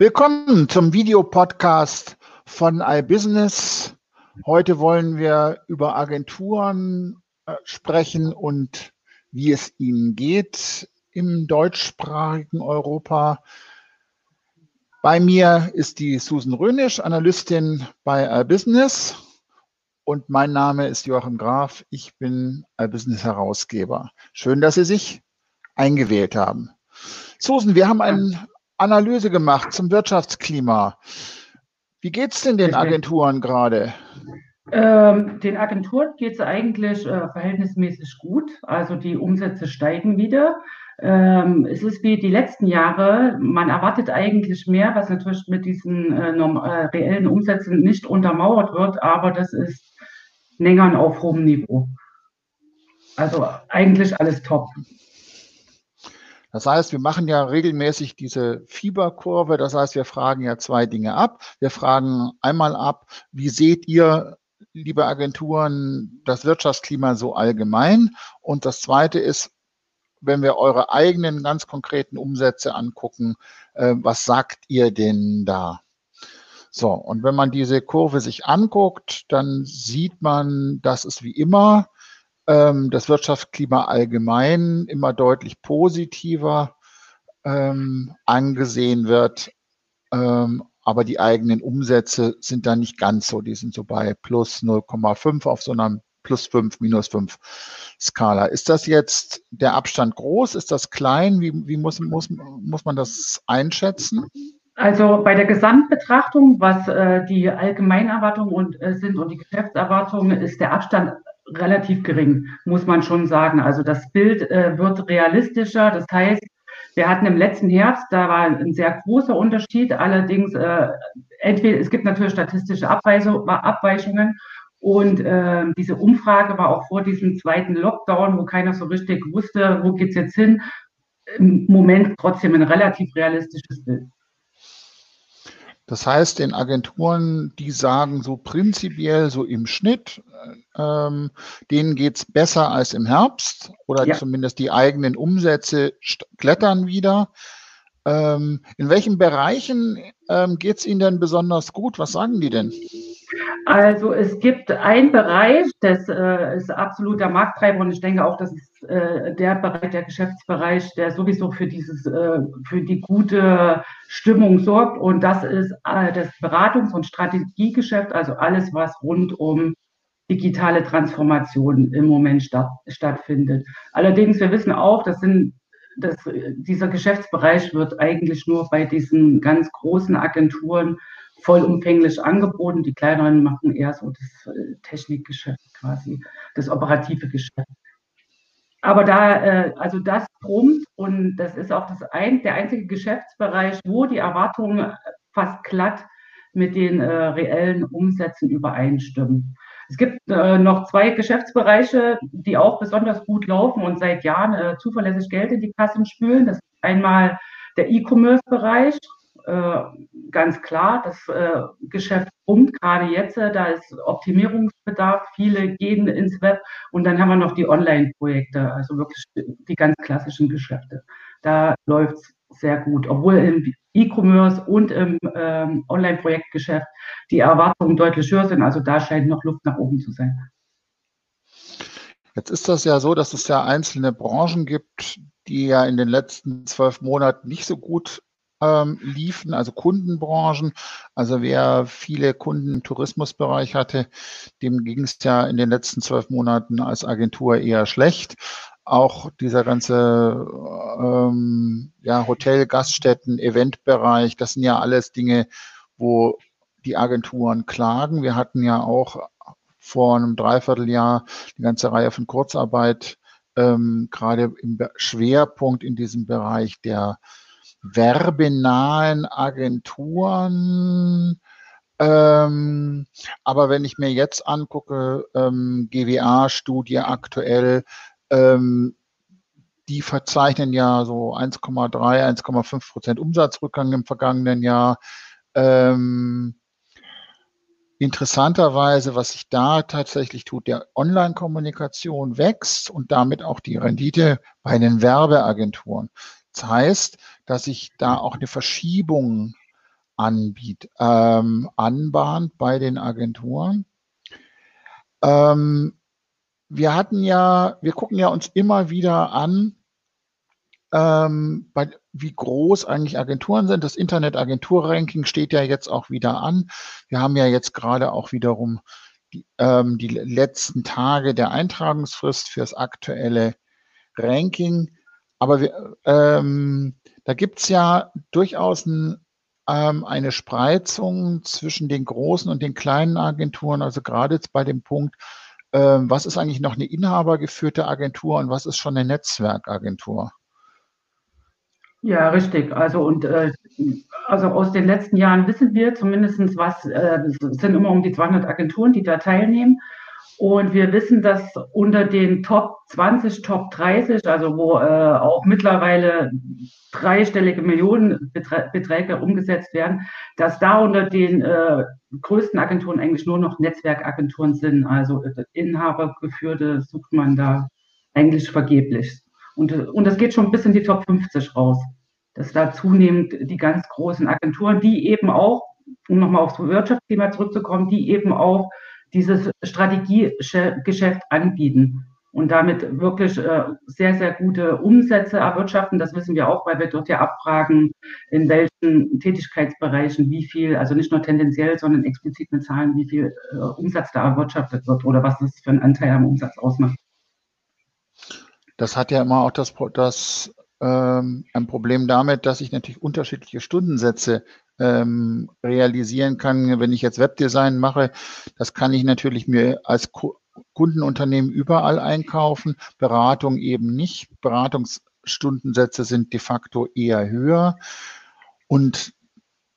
Willkommen zum Videopodcast von iBusiness. Heute wollen wir über Agenturen äh, sprechen und wie es ihnen geht im deutschsprachigen Europa. Bei mir ist die Susan Rönisch, Analystin bei iBusiness. Und mein Name ist Joachim Graf. Ich bin iBusiness Herausgeber. Schön, dass Sie sich eingewählt haben. Susan, wir haben einen Analyse gemacht zum Wirtschaftsklima. Wie geht es denn den Agenturen gerade? Ähm, den Agenturen geht es eigentlich äh, verhältnismäßig gut. Also die Umsätze steigen wieder. Ähm, es ist wie die letzten Jahre. Man erwartet eigentlich mehr, was natürlich mit diesen äh, äh, reellen Umsätzen nicht untermauert wird, aber das ist länger auf hohem Niveau. Also eigentlich alles top. Das heißt, wir machen ja regelmäßig diese Fieberkurve. Das heißt, wir fragen ja zwei Dinge ab. Wir fragen einmal ab, wie seht ihr, liebe Agenturen, das Wirtschaftsklima so allgemein? Und das zweite ist, wenn wir eure eigenen ganz konkreten Umsätze angucken, äh, was sagt ihr denn da? So, und wenn man diese Kurve sich anguckt, dann sieht man, dass es wie immer ähm, das Wirtschaftsklima allgemein immer deutlich positiver ähm, angesehen wird. Ähm, aber die eigenen Umsätze sind da nicht ganz so. Die sind so bei plus 0,5 auf so einer plus 5, minus 5 Skala. Ist das jetzt der Abstand groß? Ist das klein? Wie, wie muss, muss, muss man das einschätzen? Also bei der Gesamtbetrachtung, was äh, die Allgemeinerwartungen und, äh, sind und die Geschäftserwartungen, ist der Abstand relativ gering, muss man schon sagen. Also das Bild äh, wird realistischer. Das heißt, wir hatten im letzten Herbst, da war ein sehr großer Unterschied. Allerdings, äh, entweder es gibt natürlich statistische Abweichungen und äh, diese Umfrage war auch vor diesem zweiten Lockdown, wo keiner so richtig wusste, wo geht's jetzt hin. Im Moment trotzdem ein relativ realistisches Bild. Das heißt, den Agenturen, die sagen so prinzipiell so im Schnitt, ähm, denen geht's besser als im Herbst oder ja. zumindest die eigenen Umsätze klettern wieder. Ähm, in welchen Bereichen ähm, geht's Ihnen denn besonders gut? Was sagen die denn? Also es gibt einen Bereich, das äh, ist absoluter Markttreiber und ich denke auch, das ist äh, der Bereich, der Geschäftsbereich, der sowieso für dieses, äh, für die gute Stimmung sorgt und das ist äh, das Beratungs- und Strategiegeschäft, also alles, was rund um digitale Transformation im Moment statt, stattfindet. Allerdings, wir wissen auch, das sind das, dieser Geschäftsbereich wird eigentlich nur bei diesen ganz großen Agenturen vollumfänglich angeboten. Die kleineren machen eher so das äh, Technikgeschäft quasi, das operative Geschäft. Aber da, äh, also das brummt und das ist auch das ein, der einzige Geschäftsbereich, wo die Erwartungen fast glatt mit den äh, reellen Umsätzen übereinstimmen. Es gibt äh, noch zwei Geschäftsbereiche, die auch besonders gut laufen und seit Jahren äh, zuverlässig Geld in die Kassen spülen. Das ist einmal der E-Commerce-Bereich äh, ganz klar, das äh, Geschäft pumpt gerade jetzt, äh, da ist Optimierungsbedarf, viele gehen ins Web und dann haben wir noch die Online-Projekte, also wirklich die ganz klassischen Geschäfte. Da läuft es sehr gut, obwohl im E-Commerce und im ähm, Online-Projektgeschäft die Erwartungen deutlich höher sind. Also da scheint noch Luft nach oben zu sein. Jetzt ist das ja so, dass es ja einzelne Branchen gibt, die ja in den letzten zwölf Monaten nicht so gut ähm, liefen, also Kundenbranchen. Also wer viele Kunden im Tourismusbereich hatte, dem ging es ja in den letzten zwölf Monaten als Agentur eher schlecht. Auch dieser ganze ähm, ja, Hotel, Gaststätten, Eventbereich, das sind ja alles Dinge, wo die Agenturen klagen. Wir hatten ja auch vor einem Dreivierteljahr eine ganze Reihe von Kurzarbeit, ähm, gerade im Schwerpunkt in diesem Bereich der werbenahen Agenturen. Ähm, aber wenn ich mir jetzt angucke, ähm, GWA-Studie aktuell, ähm, die verzeichnen ja so 1,3, 1,5 Prozent Umsatzrückgang im vergangenen Jahr. Ähm, interessanterweise, was sich da tatsächlich tut, der Online-Kommunikation wächst und damit auch die Rendite bei den Werbeagenturen. Das heißt, dass sich da auch eine Verschiebung anbietet, ähm, anbahnt bei den Agenturen. Ähm, wir hatten ja, wir gucken ja uns immer wieder an, ähm, bei, wie groß eigentlich Agenturen sind. Das Internet-Agentur-Ranking steht ja jetzt auch wieder an. Wir haben ja jetzt gerade auch wiederum die, ähm, die letzten Tage der Eintragungsfrist fürs aktuelle Ranking. Aber wir, ähm, da gibt's ja durchaus ein, ähm, eine Spreizung zwischen den großen und den kleinen Agenturen. Also gerade jetzt bei dem Punkt, ähm, was ist eigentlich noch eine inhabergeführte Agentur und was ist schon eine Netzwerkagentur? Ja, richtig. Also und äh, also aus den letzten Jahren wissen wir zumindest was, äh, es sind immer um die 200 Agenturen, die da teilnehmen. Und wir wissen, dass unter den Top 20, Top 30, also wo äh, auch mittlerweile dreistellige Millionenbeträge umgesetzt werden, dass da unter den äh, größten Agenturen eigentlich nur noch Netzwerkagenturen sind. Also äh, Inhabergeführte sucht man da eigentlich vergeblich. Und, und das geht schon bis in die Top 50 raus. Dass da zunehmend die ganz großen Agenturen, die eben auch, um nochmal aufs Wirtschaftsthema zurückzukommen, die eben auch dieses Strategiegeschäft anbieten und damit wirklich äh, sehr, sehr gute Umsätze erwirtschaften. Das wissen wir auch, weil wir dort ja abfragen, in welchen Tätigkeitsbereichen wie viel, also nicht nur tendenziell, sondern explizit mit Zahlen, wie viel äh, Umsatz da erwirtschaftet wird oder was das für einen Anteil am Umsatz ausmacht. Das hat ja immer auch das, das ähm, ein Problem damit, dass ich natürlich unterschiedliche Stundensätze ähm, realisieren kann. Wenn ich jetzt Webdesign mache, das kann ich natürlich mir als Kundenunternehmen überall einkaufen, Beratung eben nicht. Beratungsstundensätze sind de facto eher höher. Und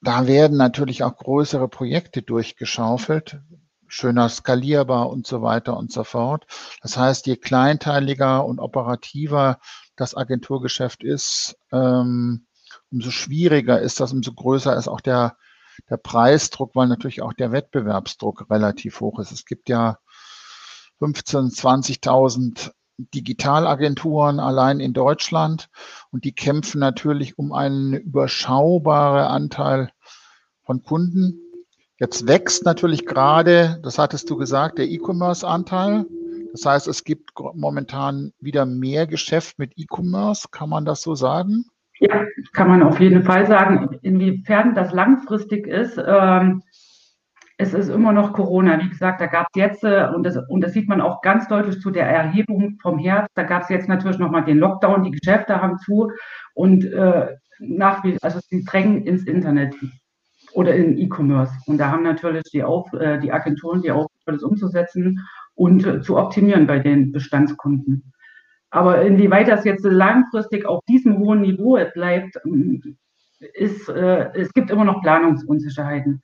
da werden natürlich auch größere Projekte durchgeschaufelt, schöner skalierbar und so weiter und so fort. Das heißt, je kleinteiliger und operativer das Agenturgeschäft ist, ähm, umso schwieriger ist das, umso größer ist auch der, der Preisdruck, weil natürlich auch der Wettbewerbsdruck relativ hoch ist. Es gibt ja 15, 20.000 Digitalagenturen allein in Deutschland und die kämpfen natürlich um einen überschaubaren Anteil von Kunden. Jetzt wächst natürlich gerade, das hattest du gesagt, der E-Commerce-Anteil. Das heißt, es gibt momentan wieder mehr Geschäft mit E-Commerce. Kann man das so sagen? Ja, kann man auf jeden Fall sagen. Inwiefern das langfristig ist, ähm, es ist immer noch Corona. Wie gesagt, da gab es jetzt, äh, und, das, und das sieht man auch ganz deutlich zu der Erhebung vom Herbst, da gab es jetzt natürlich nochmal den Lockdown, die Geschäfte haben zu und äh, nach wie, also sie drängen ins Internet oder in E-Commerce. Und da haben natürlich die, Auf, äh, die Agenturen die Aufgabe, das umzusetzen und zu optimieren bei den Bestandskunden. Aber inwieweit das jetzt langfristig auf diesem hohen Niveau bleibt, ist, äh, es gibt immer noch Planungsunsicherheiten.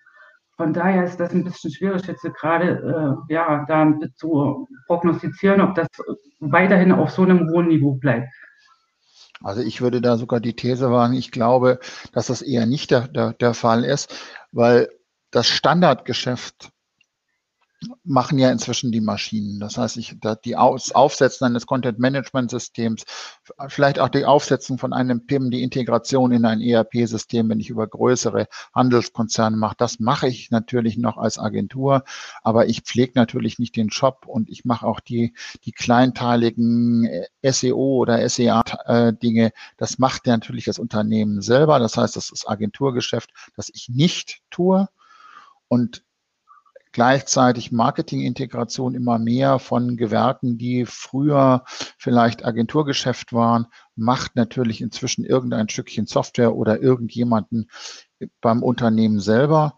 Von daher ist das ein bisschen schwierig, jetzt gerade äh, ja, da zu prognostizieren, ob das weiterhin auf so einem hohen Niveau bleibt. Also ich würde da sogar die These wagen, ich glaube, dass das eher nicht der, der, der Fall ist, weil das Standardgeschäft machen ja inzwischen die Maschinen. Das heißt, ich, die Aus, Aufsetzen eines Content-Management-Systems, vielleicht auch die Aufsetzung von einem PIM, die Integration in ein ERP-System, wenn ich über größere Handelskonzerne mache, das mache ich natürlich noch als Agentur, aber ich pflege natürlich nicht den Shop und ich mache auch die, die kleinteiligen SEO oder SEA-Dinge. Das macht ja natürlich das Unternehmen selber. Das heißt, das ist Agenturgeschäft, das ich nicht tue. Und gleichzeitig Marketingintegration immer mehr von Gewerken, die früher vielleicht Agenturgeschäft waren, macht natürlich inzwischen irgendein Stückchen Software oder irgendjemanden beim Unternehmen selber.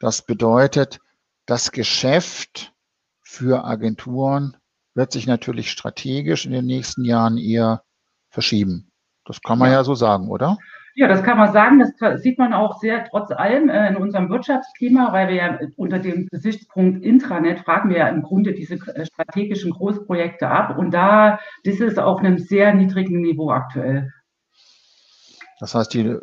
Das bedeutet, das Geschäft für Agenturen wird sich natürlich strategisch in den nächsten Jahren eher verschieben. Das kann man ja, ja so sagen, oder? Ja, das kann man sagen. Das sieht man auch sehr trotz allem äh, in unserem Wirtschaftsklima, weil wir ja unter dem Gesichtspunkt Intranet fragen wir ja im Grunde diese äh, strategischen Großprojekte ab. Und da, das ist auf einem sehr niedrigen Niveau aktuell. Das heißt, die.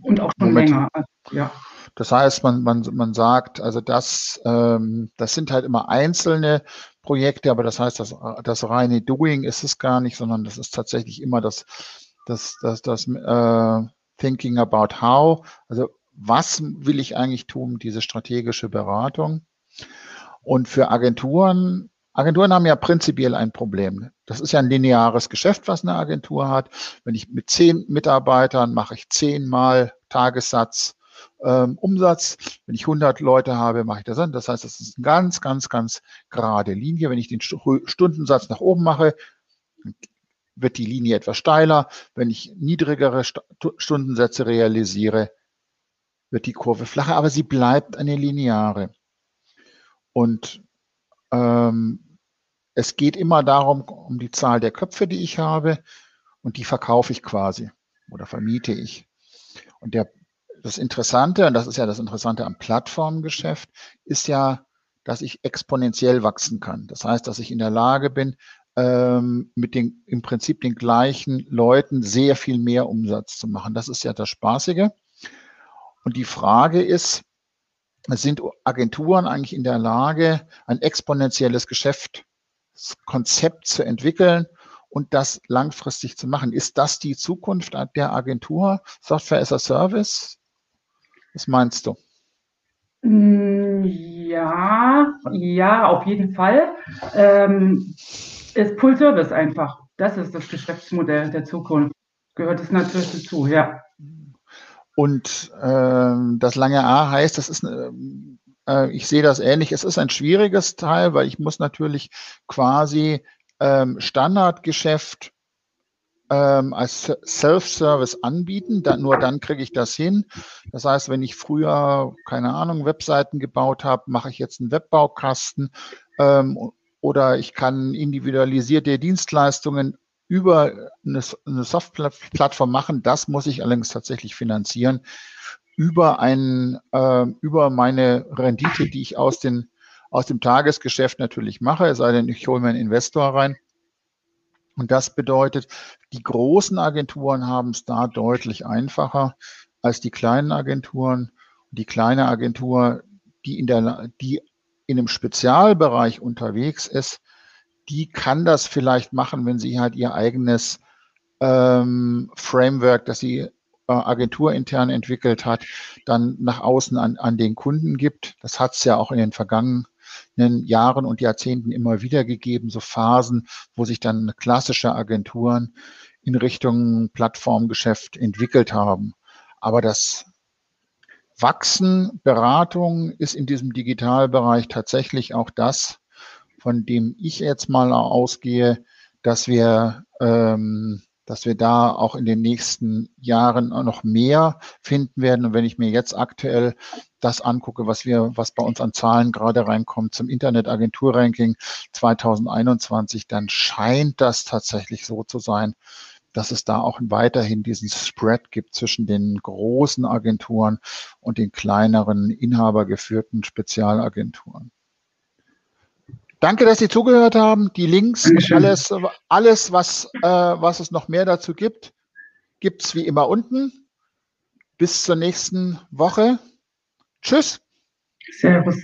Und auch schon Moment, länger. Ja. Das heißt, man, man, man sagt, also das, ähm, das sind halt immer einzelne Projekte, aber das heißt, das, das reine Doing ist es gar nicht, sondern das ist tatsächlich immer das das, das, das äh, Thinking about how, also was will ich eigentlich tun, diese strategische Beratung. Und für Agenturen, Agenturen haben ja prinzipiell ein Problem. Das ist ja ein lineares Geschäft, was eine Agentur hat. Wenn ich mit zehn Mitarbeitern mache ich zehnmal Tagessatz ähm, Umsatz. Wenn ich 100 Leute habe, mache ich das an. Das heißt, das ist eine ganz, ganz, ganz gerade Linie. Wenn ich den Stundensatz nach oben mache, wird die Linie etwas steiler. Wenn ich niedrigere Stundensätze realisiere, wird die Kurve flacher, aber sie bleibt eine lineare. Und ähm, es geht immer darum, um die Zahl der Köpfe, die ich habe, und die verkaufe ich quasi oder vermiete ich. Und der, das Interessante, und das ist ja das Interessante am Plattformgeschäft, ist ja, dass ich exponentiell wachsen kann. Das heißt, dass ich in der Lage bin, mit den im Prinzip den gleichen Leuten sehr viel mehr Umsatz zu machen. Das ist ja das Spaßige. Und die Frage ist, sind Agenturen eigentlich in der Lage, ein exponentielles Geschäftskonzept zu entwickeln und das langfristig zu machen? Ist das die Zukunft der Agentur? Software as a Service? Was meinst du? Mm, ja, ja, auf jeden Fall. Ähm, ist Full Service einfach. Das ist das Geschäftsmodell der Zukunft. Gehört es natürlich dazu, ja. Und äh, das lange A heißt, das ist, äh, ich sehe das ähnlich, es ist ein schwieriges Teil, weil ich muss natürlich quasi ähm, Standardgeschäft ähm, als Self-Service anbieten. Dann, nur dann kriege ich das hin. Das heißt, wenn ich früher, keine Ahnung, Webseiten gebaut habe, mache ich jetzt einen Webbaukasten ähm, oder ich kann individualisierte Dienstleistungen über eine, Softplattform machen. Das muss ich allerdings tatsächlich finanzieren über ein, äh, über meine Rendite, die ich aus, den, aus dem Tagesgeschäft natürlich mache, es sei denn, ich hole mir einen Investor rein. Und das bedeutet, die großen Agenturen haben es da deutlich einfacher als die kleinen Agenturen. Die kleine Agentur, die in der, die in einem Spezialbereich unterwegs ist, die kann das vielleicht machen, wenn sie halt ihr eigenes ähm, Framework, das sie äh, agenturintern entwickelt hat, dann nach außen an, an den Kunden gibt. Das hat es ja auch in den vergangenen Jahren und Jahrzehnten immer wieder gegeben, so Phasen, wo sich dann klassische Agenturen in Richtung Plattformgeschäft entwickelt haben. Aber das Wachsen, Beratung ist in diesem Digitalbereich tatsächlich auch das, von dem ich jetzt mal ausgehe, dass wir, ähm, dass wir da auch in den nächsten Jahren noch mehr finden werden. Und wenn ich mir jetzt aktuell das angucke, was wir, was bei uns an Zahlen gerade reinkommt zum Internetagentur-Ranking 2021, dann scheint das tatsächlich so zu sein, dass es da auch weiterhin diesen Spread gibt zwischen den großen Agenturen und den kleineren inhabergeführten Spezialagenturen. Danke, dass Sie zugehört haben. Die Links und alles, alles was, äh, was es noch mehr dazu gibt, gibt es wie immer unten. Bis zur nächsten Woche. Tschüss. Servus.